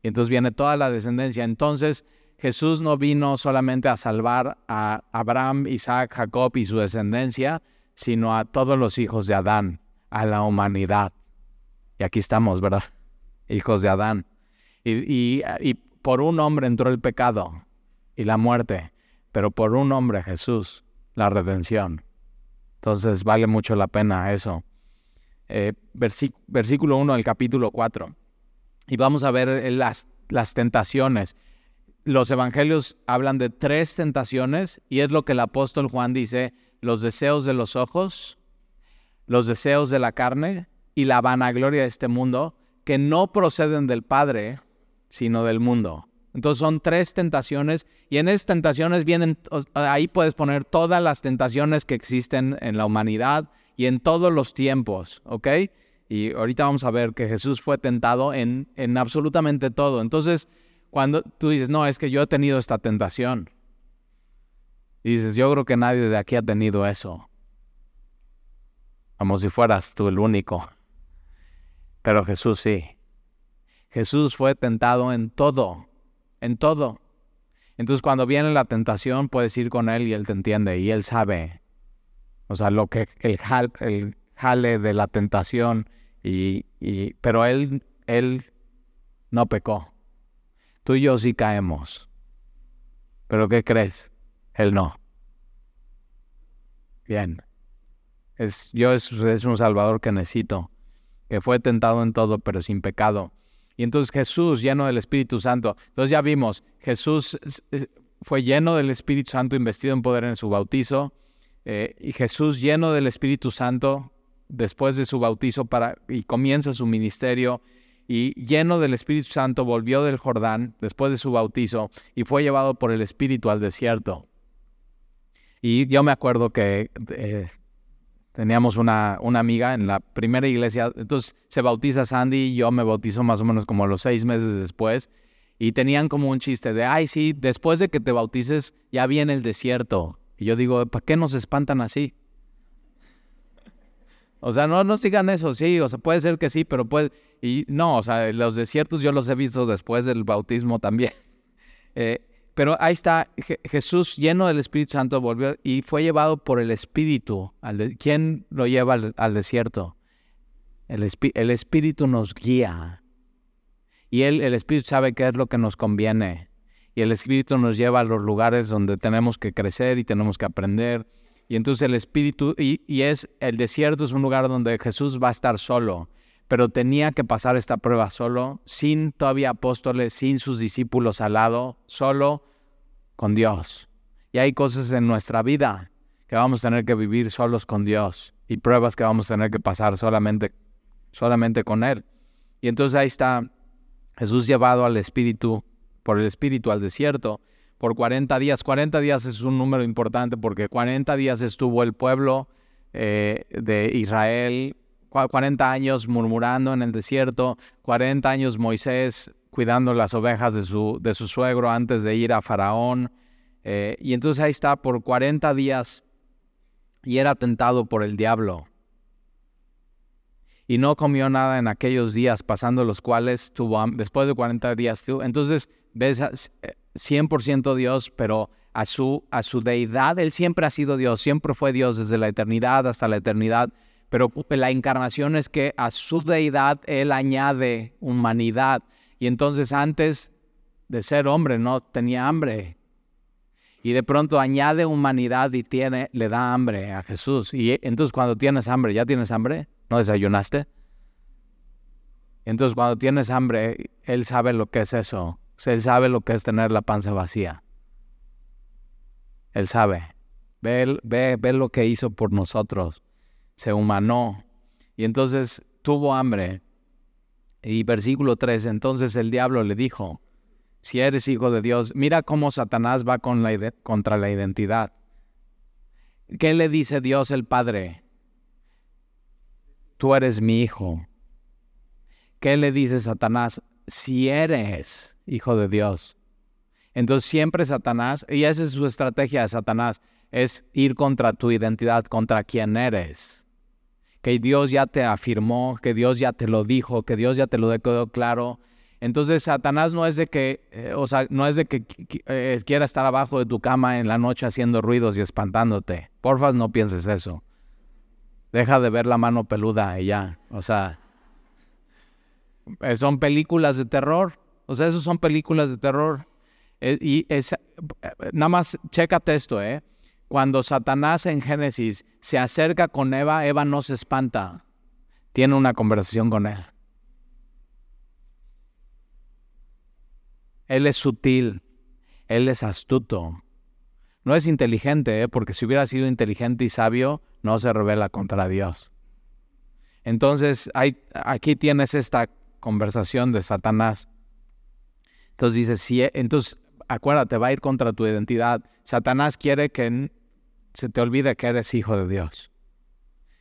Y entonces viene toda la descendencia. Entonces, Jesús no vino solamente a salvar a Abraham, Isaac, Jacob y su descendencia, sino a todos los hijos de Adán, a la humanidad. Y aquí estamos, ¿verdad? Hijos de Adán. Y, por un hombre entró el pecado y la muerte, pero por un hombre, Jesús, la redención. Entonces vale mucho la pena eso. Eh, versículo 1 del capítulo 4. Y vamos a ver las, las tentaciones los evangelios hablan de tres tentaciones y es lo que el apóstol Juan dice, los deseos de los ojos, los deseos de la carne y la vanagloria de este mundo, que no proceden del Padre, sino del mundo. Entonces son tres tentaciones y en esas tentaciones vienen, ahí puedes poner todas las tentaciones que existen en la humanidad y en todos los tiempos, ¿ok? Y ahorita vamos a ver que Jesús fue tentado en, en absolutamente todo. Entonces, cuando tú dices, no, es que yo he tenido esta tentación. Y dices, yo creo que nadie de aquí ha tenido eso. Como si fueras tú el único. Pero Jesús sí. Jesús fue tentado en todo, en todo. Entonces cuando viene la tentación puedes ir con Él y Él te entiende y Él sabe. O sea, lo que el, jale de la tentación. Y, y, pero Él, Él no pecó. Tú y yo sí caemos. Pero ¿qué crees? Él no. Bien. Es, yo es, es un Salvador que necesito, que fue tentado en todo, pero sin pecado. Y entonces Jesús, lleno del Espíritu Santo. Entonces ya vimos, Jesús fue lleno del Espíritu Santo, investido en poder en su bautizo. Eh, y Jesús, lleno del Espíritu Santo, después de su bautizo, para, y comienza su ministerio y lleno del Espíritu Santo volvió del Jordán después de su bautizo y fue llevado por el Espíritu al desierto. Y yo me acuerdo que eh, teníamos una, una, amiga en la primera iglesia, entonces se bautiza Sandy y yo me bautizo más o menos como los seis meses después. Y tenían como un chiste de, ay, sí, después de que te bautices ya viene el desierto. Y yo digo, ¿para qué nos espantan así? O sea, no, no sigan eso, sí, o sea, puede ser que sí, pero puede, y no, o sea, los desiertos yo los he visto después del bautismo también. Eh, pero ahí está, Jesús lleno del Espíritu Santo volvió y fue llevado por el Espíritu. Al ¿Quién lo lleva al, desierto? El, Espíritu nos guía. Y él, el Espíritu sabe qué es lo que nos conviene. Y el Espíritu nos lleva a los lugares donde tenemos que crecer y tenemos que aprender. Y entonces el Espíritu, y es, el desierto es un lugar donde Jesús va a estar solo pero tenía que pasar esta prueba solo, sin todavía apóstoles, sin sus discípulos al lado, solo con Dios. Y hay cosas en nuestra vida que vamos a tener que vivir solos con Dios y pruebas que vamos a tener que pasar solamente, solamente con Él. Y entonces ahí está Jesús llevado al Espíritu, por el Espíritu al desierto, por 40 días. 40 días es un número importante porque 40 días estuvo el pueblo eh, de Israel 40 años murmurando en el desierto, 40 años Moisés cuidando las ovejas de su, de su suegro antes de ir a Faraón. Eh, y entonces ahí está por 40 días y era tentado por el diablo. Y no comió nada en aquellos días, pasando los cuales tuvo después de 40 días. Entonces ves 100% Dios, pero a su, a su deidad, Él siempre ha sido Dios, siempre fue Dios desde la eternidad hasta la eternidad pero la encarnación es que a su deidad Él añade humanidad. Y entonces antes de ser hombre no tenía hambre. Y de pronto añade humanidad y tiene, le da hambre a Jesús. Y entonces cuando tienes hambre, ¿ya tienes hambre? ¿No desayunaste? Entonces cuando tienes hambre, Él sabe lo que es eso. Él sabe lo que es tener la panza vacía. Él sabe. Ve, ve, ve lo que hizo por nosotros. Se humanó. Y entonces tuvo hambre. Y versículo 3, entonces el diablo le dijo, si eres hijo de Dios, mira cómo Satanás va con la contra la identidad. ¿Qué le dice Dios el Padre? Tú eres mi hijo. ¿Qué le dice Satanás? Si eres hijo de Dios. Entonces siempre Satanás, y esa es su estrategia de Satanás, es ir contra tu identidad, contra quién eres. Que Dios ya te afirmó, que Dios ya te lo dijo, que Dios ya te lo dejó claro. Entonces Satanás no es de que, eh, o sea, no es de que eh, quiera estar abajo de tu cama en la noche haciendo ruidos y espantándote. Porfas, no pienses eso. Deja de ver la mano peluda y ya. O sea, eh, son películas de terror. O sea, eso son películas de terror. Y es, nada más, chécate esto, ¿eh? Cuando Satanás en Génesis se acerca con Eva, Eva no se espanta. Tiene una conversación con él. Él es sutil, él es astuto. No es inteligente, ¿eh? porque si hubiera sido inteligente y sabio, no se revela contra Dios. Entonces, aquí tienes esta conversación de Satanás. Entonces dice, sí, entonces acuérdate, va a ir contra tu identidad. Satanás quiere que se te olvide que eres hijo de Dios,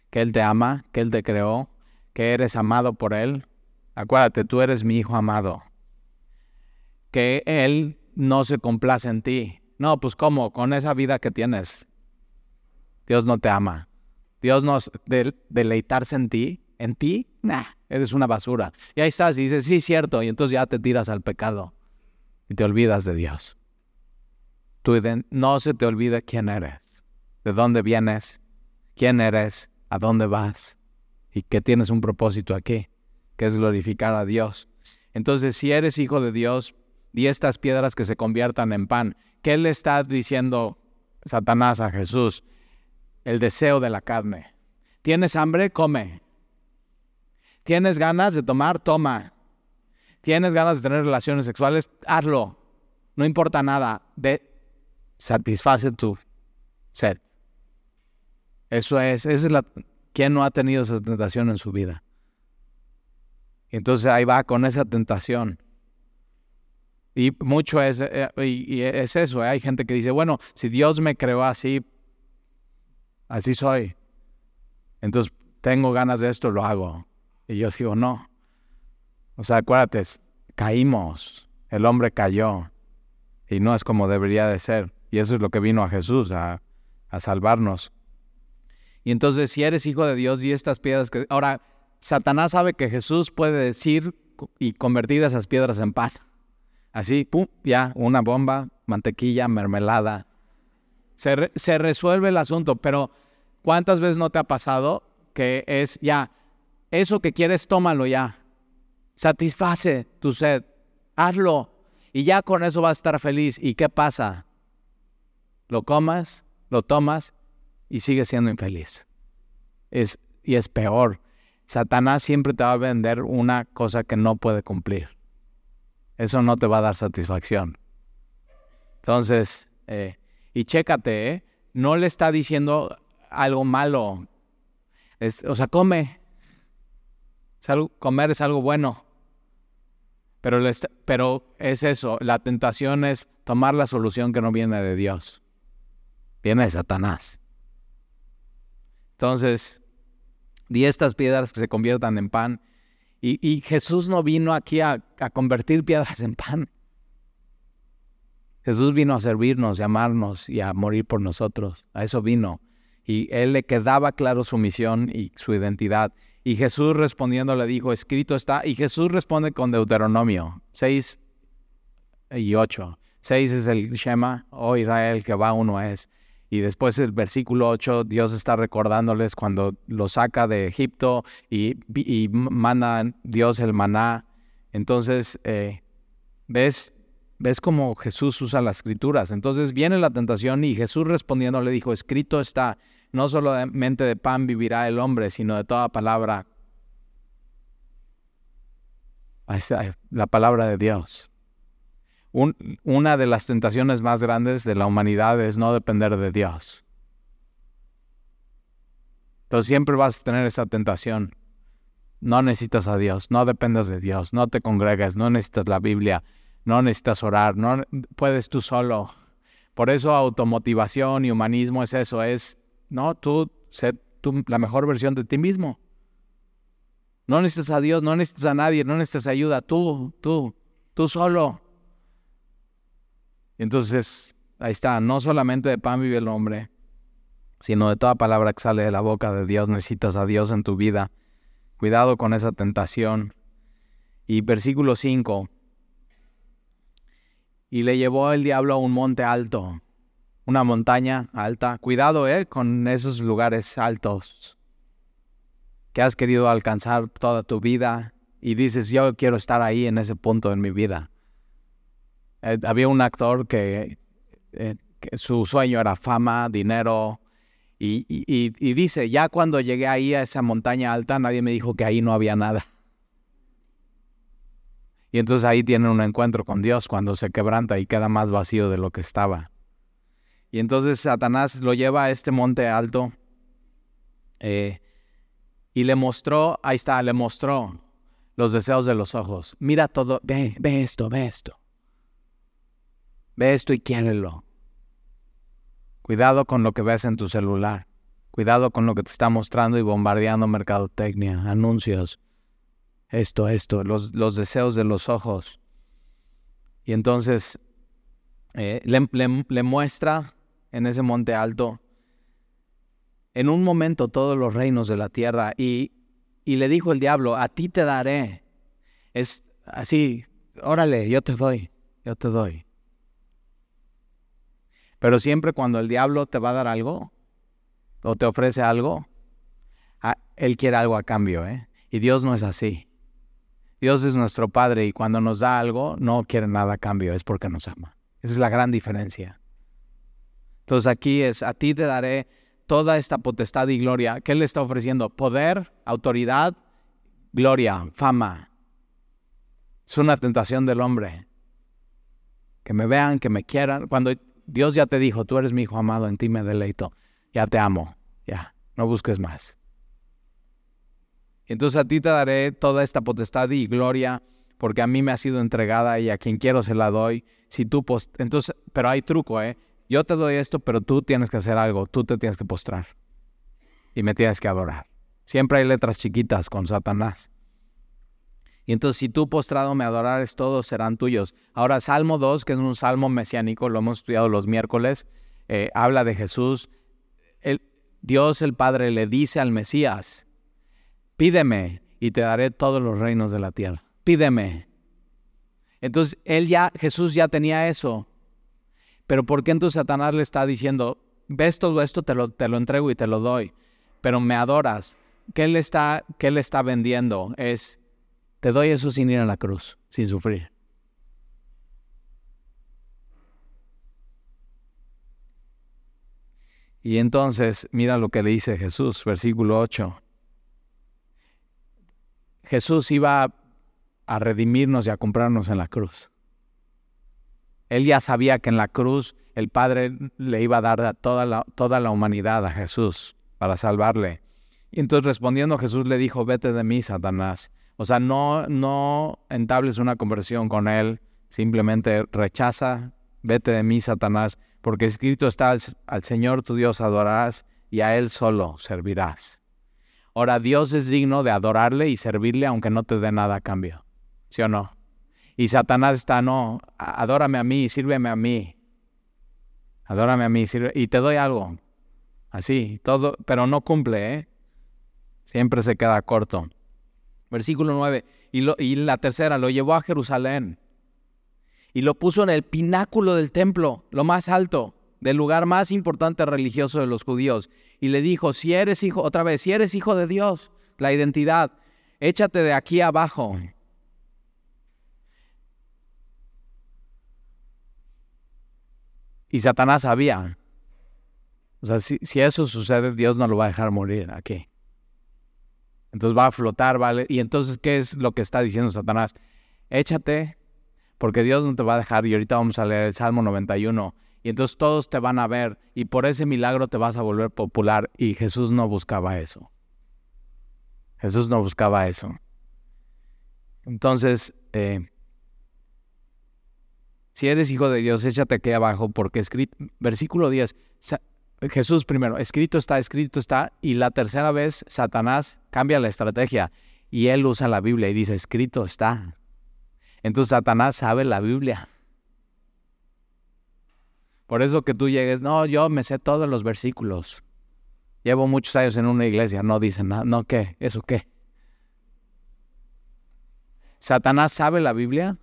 que Él te ama, que Él te creó, que eres amado por Él. Acuérdate, tú eres mi hijo amado. Que Él no se complace en ti. No, pues ¿cómo? Con esa vida que tienes. Dios no te ama. Dios nos de, deleitarse en ti, en ti, nah, eres una basura. Y ahí estás y dices, sí, cierto, y entonces ya te tiras al pecado y te olvidas de Dios. Tú no se te olvide quién eres, de dónde vienes, quién eres, a dónde vas y que tienes un propósito aquí, que es glorificar a Dios. Entonces, si eres hijo de Dios, y estas piedras que se conviertan en pan. ¿Qué le está diciendo Satanás a Jesús? El deseo de la carne. ¿Tienes hambre? Come. ¿Tienes ganas de tomar? Toma. ¿Tienes ganas de tener relaciones sexuales? Hazlo. No importa nada. De, satisface tu sed. Eso es. Esa es la, ¿Quién no ha tenido esa tentación en su vida? Entonces ahí va con esa tentación. Y mucho es, eh, y, es eso. Hay gente que dice, bueno, si Dios me creó así, así soy. Entonces tengo ganas de esto, lo hago. Y yo digo, no. O sea, acuérdate, caímos, el hombre cayó y no es como debería de ser. Y eso es lo que vino a Jesús, a, a salvarnos. Y entonces, si eres hijo de Dios y estas piedras que... Ahora, Satanás sabe que Jesús puede decir y convertir esas piedras en pan. Así, pum, ya, una bomba, mantequilla, mermelada. Se, se resuelve el asunto, pero ¿cuántas veces no te ha pasado que es ya, eso que quieres, tómalo ya. Satisface tu sed. Hazlo. Y ya con eso vas a estar feliz. ¿Y qué pasa? Lo comas, lo tomas y sigues siendo infeliz. Es, y es peor. Satanás siempre te va a vender una cosa que no puede cumplir. Eso no te va a dar satisfacción. Entonces, eh, y chécate, ¿eh? no le está diciendo algo malo. o sea, come, comer es algo bueno. Pero, pero es eso, la tentación es tomar la solución que no viene de Dios. Viene de Satanás. Entonces, di estas piedras que se conviertan en pan. Y, Jesús no vino aquí a, convertir piedras en pan. Jesús vino a servirnos, a amarnos y a morir por nosotros. A eso vino. Y Él le quedaba claro su misión y su identidad. Y Jesús respondiendo le dijo, escrito está. Y Jesús responde con Deuteronomio 6 y 8. 6 es el Shema, oh Israel, que va uno es. Y después el versículo 8, Dios está recordándoles cuando lo saca de Egipto y, manda Dios el maná. Entonces, eh, ¿ves? ¿Ves cómo Jesús usa las escrituras? Entonces viene la tentación y Jesús respondiendo le dijo, escrito está no solamente de pan vivirá el hombre, sino de toda palabra la palabra de Dios. Una de las tentaciones más grandes de la humanidad es no depender de Dios. Entonces siempre vas a tener esa tentación. No necesitas a Dios, no dependas de Dios, no te congregues, no necesitas la Biblia, no necesitas orar, no puedes tú solo. Por eso automotivación y humanismo es eso, es, no, tú sé tú, la mejor versión de ti mismo. No necesitas a Dios, no necesitas a nadie, no necesitas ayuda, tú, tú, tú solo. Entonces, ahí está, no solamente de pan vive el hombre, sino de toda palabra que sale de la boca de Dios, necesitas a Dios en tu vida. Cuidado con esa tentación. Y versículo 5. Y le llevó el diablo a un monte alto, una montaña alta. Cuidado, eh, con esos lugares altos que has querido alcanzar toda tu vida y dices, yo quiero estar ahí en ese punto en mi vida. Eh, había un actor que, eh, que su sueño era fama, dinero, y, dice, ya cuando llegué ahí a esa montaña alta, nadie me dijo que ahí no había nada. Y entonces ahí tienen un encuentro con Dios cuando se quebranta y queda más vacío de lo que estaba. Y entonces Satanás lo lleva a este monte alto eh, y le mostró, ahí está, le mostró los deseos de los ojos. Mira todo, ve, ve esto, ve esto. Ve esto y quiérelo. Cuidado con lo que ves en tu celular. Cuidado con lo que te está mostrando y bombardeando mercadotecnia, anuncios. Esto, esto, los, los deseos de los ojos. Y entonces eh, le, muestra en ese monte alto, en un momento todos los reinos de la tierra. Y, y le dijo el diablo, a ti te daré. Es así, órale, yo te doy, yo te doy. Pero siempre cuando el diablo te va a dar algo o te ofrece algo, él quiere algo a cambio, ¿eh? Y Dios no es así. Dios es nuestro Padre y cuando nos da algo no quiere nada a cambio, es porque nos ama. Esa es la gran diferencia. Entonces aquí es, a ti te daré toda esta potestad y gloria. ¿Qué le está ofreciendo? Poder, autoridad, gloria, fama. Es una tentación del hombre. Que me vean, que me quieran. Cuando Dios ya te dijo, tú eres mi hijo amado, en ti me deleito, ya te amo, ya, no busques más. Entonces a ti te daré toda esta potestad y gloria, porque a mí me ha sido entregada y a quien quiero se la doy. Si tú entonces, pero hay truco, ¿eh? Yo te doy esto, pero tú tienes que hacer algo, tú te tienes que postrar y me tienes que adorar. Siempre hay letras chiquitas con Satanás. Y entonces, si tú postrado me adorares, todos serán tuyos. Ahora, Salmo 2, que es un salmo mesiánico, lo hemos estudiado los miércoles, eh, habla de Jesús. El, Dios el Padre le dice al Mesías, pídeme y te daré todos los reinos de la tierra. Pídeme. Entonces, él ya, Jesús ya tenía eso. Pero ¿por qué entonces Satanás le está diciendo, ves todo esto, te lo, te lo entrego y te lo doy, pero me adoras? ¿Qué le está, qué le está vendiendo? Es, te doy eso sin ir a la cruz, sin sufrir. Y entonces, mira lo que le dice Jesús, versículo 8. Jesús iba a redimirnos y a comprarnos en la cruz. Él ya sabía que en la cruz el Padre le iba a dar toda la, toda la humanidad a Jesús para salvarle. Y entonces respondiendo Jesús le dijo, vete de mí, Satanás, o sea, no, no entables una conversión con él, simplemente rechaza, vete de mí, Satanás, porque escrito está, al, Señor tu Dios adorarás y a Él solo servirás. Ahora, Dios es digno de adorarle y servirle aunque no te dé nada a cambio, ¿sí o no? Y Satanás está, no, adórame a mí, sírveme a mí. Adórame a mí, y te doy algo. Así, todo, pero no cumple, ¿eh? Siempre se queda corto. Versículo 9. Y, y la tercera, lo llevó a Jerusalén y lo puso en el pináculo del templo, lo más alto, del lugar más importante religioso de los judíos. Y le dijo, si eres hijo, otra vez, si eres hijo de Dios, la identidad, échate de aquí abajo. Y Satanás sabía. O sea, si, si, eso sucede, Dios no lo va a dejar morir aquí. Entonces va a flotar, ¿vale? Y entonces, ¿qué es lo que está diciendo Satanás? échate, porque Dios no te va a dejar. Y ahorita vamos a leer el Salmo 91. Y entonces todos te van a ver y por ese milagro te vas a volver popular. Y Jesús no buscaba eso. Jesús no buscaba eso. Entonces, eh, si eres hijo de Dios, échate aquí abajo porque escrito, versículo 10, Jesús primero, escrito está, escrito está, y la tercera vez Satanás cambia la estrategia y él usa la Biblia y dice, escrito está. Entonces Satanás sabe la Biblia. Por eso que tú llegues, no, yo me sé todos los versículos. Llevo muchos años en una iglesia, no dicen nada, no, ¿qué? ¿Eso qué? Satanás sabe la Biblia,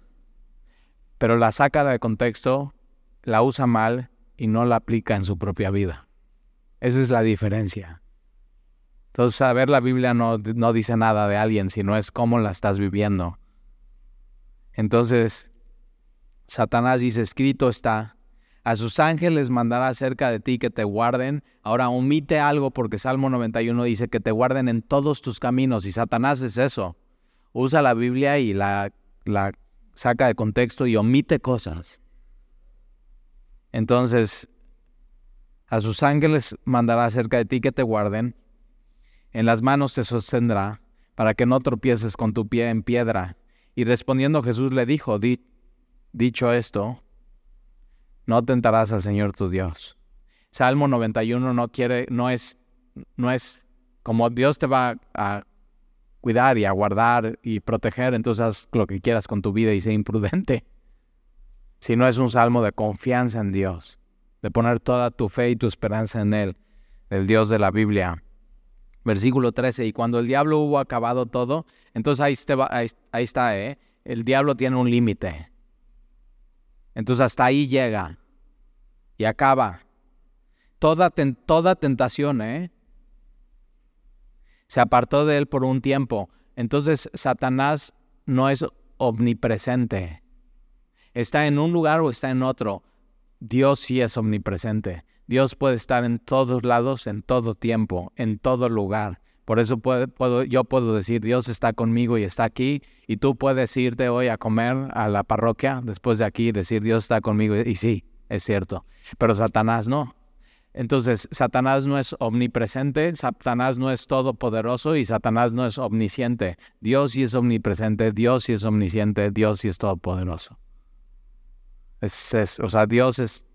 pero la saca de contexto, la usa mal y no la aplica en su propia vida. Esa es la diferencia. Entonces, saber la Biblia no, no dice nada de alguien, sino es cómo la estás viviendo. Entonces, Satanás dice, escrito está, a sus ángeles mandará cerca de ti que te guarden. Ahora omite algo porque Salmo 91 dice que te guarden en todos tus caminos y Satanás es eso. Usa la Biblia y la, la saca de contexto y omite cosas. Entonces, a sus ángeles mandará cerca de ti que te guarden. En las manos te sostendrá para que no tropieces con tu pie en piedra. Y respondiendo Jesús le dijo, dicho esto, no tentarás al Señor tu Dios. Salmo 91 no quiere, no es, no es como Dios te va a cuidar y a guardar y proteger, entonces haz lo que quieras con tu vida y sé imprudente. Si no es un salmo de confianza en Dios, de poner toda tu fe y tu esperanza en Él, el Dios de la Biblia. Versículo 13, y cuando el diablo hubo acabado todo, entonces ahí, está, ¿eh? el diablo tiene un límite. Entonces hasta ahí llega y acaba. Toda, toda tentación, ¿eh? Se apartó de él por un tiempo. Entonces Satanás no es omnipresente. Está en un lugar o está en otro. Dios sí es omnipresente. Dios puede estar en todos lados, en todo tiempo, en todo lugar. Por eso yo puedo decir, Dios está conmigo y está aquí, y tú puedes irte hoy a comer a la parroquia después de aquí y decir, Dios está conmigo, y sí, es cierto, pero Satanás no. Entonces, Satanás no es omnipresente, Satanás no es todopoderoso y Satanás no es omnisciente. Dios sí es omnipresente, Dios sí es omnisciente, Dios sí es todopoderoso. Es, o sea, Dios es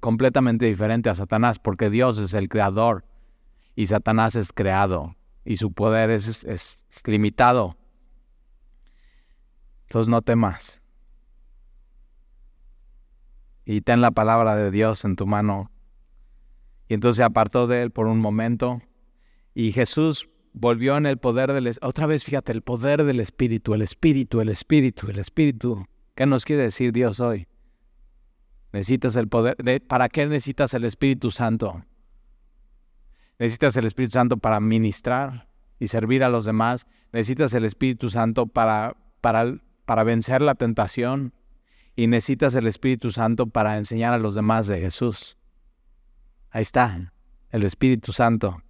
completamente diferente a Satanás porque Dios es el creador y Satanás es creado y su poder es, es, limitado. Entonces no temas. Y ten la palabra de Dios en tu mano. Y entonces se apartó de él por un momento. Y Jesús volvió en el poder del... Otra vez, fíjate, el poder del Espíritu, el Espíritu, el Espíritu, el Espíritu. ¿Qué nos quiere decir Dios hoy? Necesitas el poder. De, ¿Para qué necesitas el Espíritu Santo? Necesitas el Espíritu Santo para ministrar y servir a los demás. Necesitas el Espíritu Santo para, para, para vencer la tentación. Y necesitas el Espíritu Santo para enseñar a los demás de Jesús. Ahí está, el Espíritu Santo.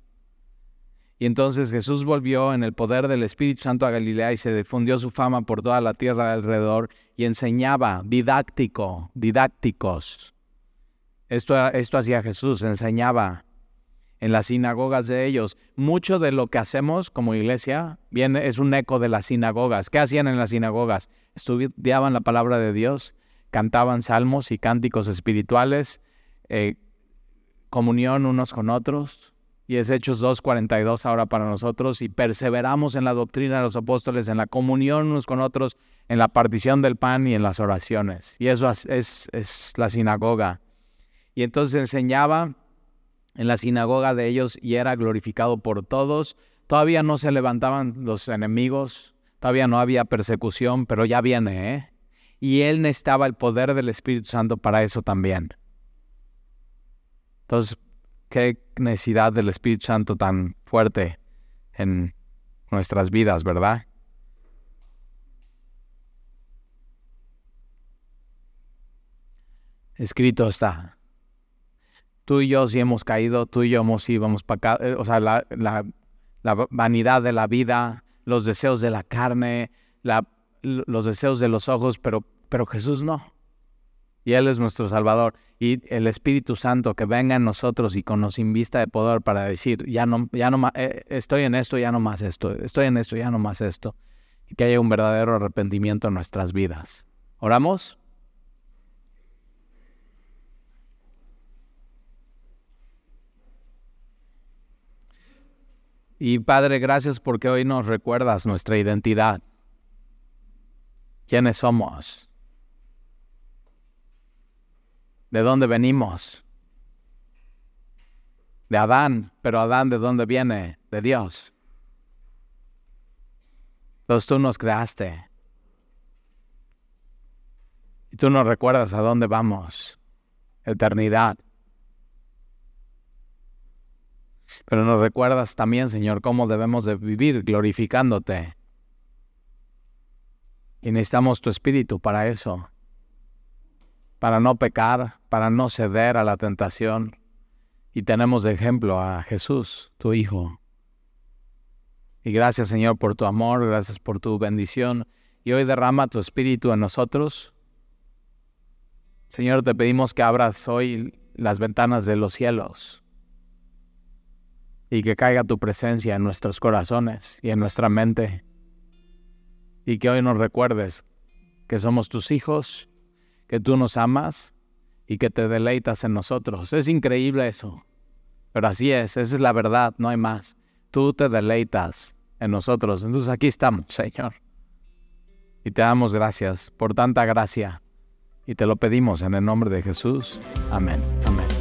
Y entonces Jesús volvió en el poder del Espíritu Santo a Galilea y se difundió su fama por toda la tierra de alrededor y enseñaba didáctico, didácticos. Esto, esto hacía Jesús, enseñaba en las sinagogas de ellos. Mucho de lo que hacemos como iglesia viene, es un eco de las sinagogas. ¿Qué hacían en las sinagogas? Estudiaban la palabra de Dios, cantaban salmos y cánticos espirituales, eh, comunión unos con otros. Y es Hechos 2.42 ahora para nosotros. Y perseveramos en la doctrina de los apóstoles, en la comunión unos con otros, en la partición del pan y en las oraciones. Y eso es, es la sinagoga. Y entonces enseñaba en la sinagoga de ellos y era glorificado por todos. Todavía no se levantaban los enemigos, todavía no había persecución, pero ya viene, ¿eh? Y él necesitaba el poder del Espíritu Santo para eso también. Entonces, qué necesidad del Espíritu Santo tan fuerte en nuestras vidas, ¿verdad? Escrito está tú y yo sí hemos caído, tú y yo hemos íbamos para acá, eh, o sea, la, vanidad de la vida, los deseos de la carne, la, los deseos de los ojos, pero, pero Jesús no. Y Él es nuestro Salvador. Y el Espíritu Santo que venga en nosotros y con nos invista de poder para decir, ya no, ya no eh, estoy en esto, ya no más esto, estoy en esto, ya no más esto. Y que haya un verdadero arrepentimiento en nuestras vidas. ¿Oramos? Y Padre, gracias porque hoy nos recuerdas nuestra identidad. ¿Quiénes somos? ¿De dónde venimos? De Adán, pero Adán de dónde viene? De Dios. Entonces tú nos creaste. Y tú nos recuerdas a dónde vamos. Eternidad. Pero nos recuerdas también, Señor, cómo debemos de vivir glorificándote. Y necesitamos tu espíritu para eso, para no pecar, para no ceder a la tentación. Y tenemos de ejemplo a Jesús, tu Hijo. Y gracias, Señor, por tu amor, gracias por tu bendición. Y hoy derrama tu espíritu en nosotros. Señor, te pedimos que abras hoy las ventanas de los cielos y que caiga tu presencia en nuestros corazones y en nuestra mente. Y que hoy nos recuerdes que somos tus hijos, que tú nos amas y que te deleitas en nosotros. Es increíble eso, pero así es, esa es la verdad, no hay más. Tú te deleitas en nosotros. Entonces aquí estamos, Señor. Y te damos gracias por tanta gracia. Y te lo pedimos en el nombre de Jesús. Amén. Amén.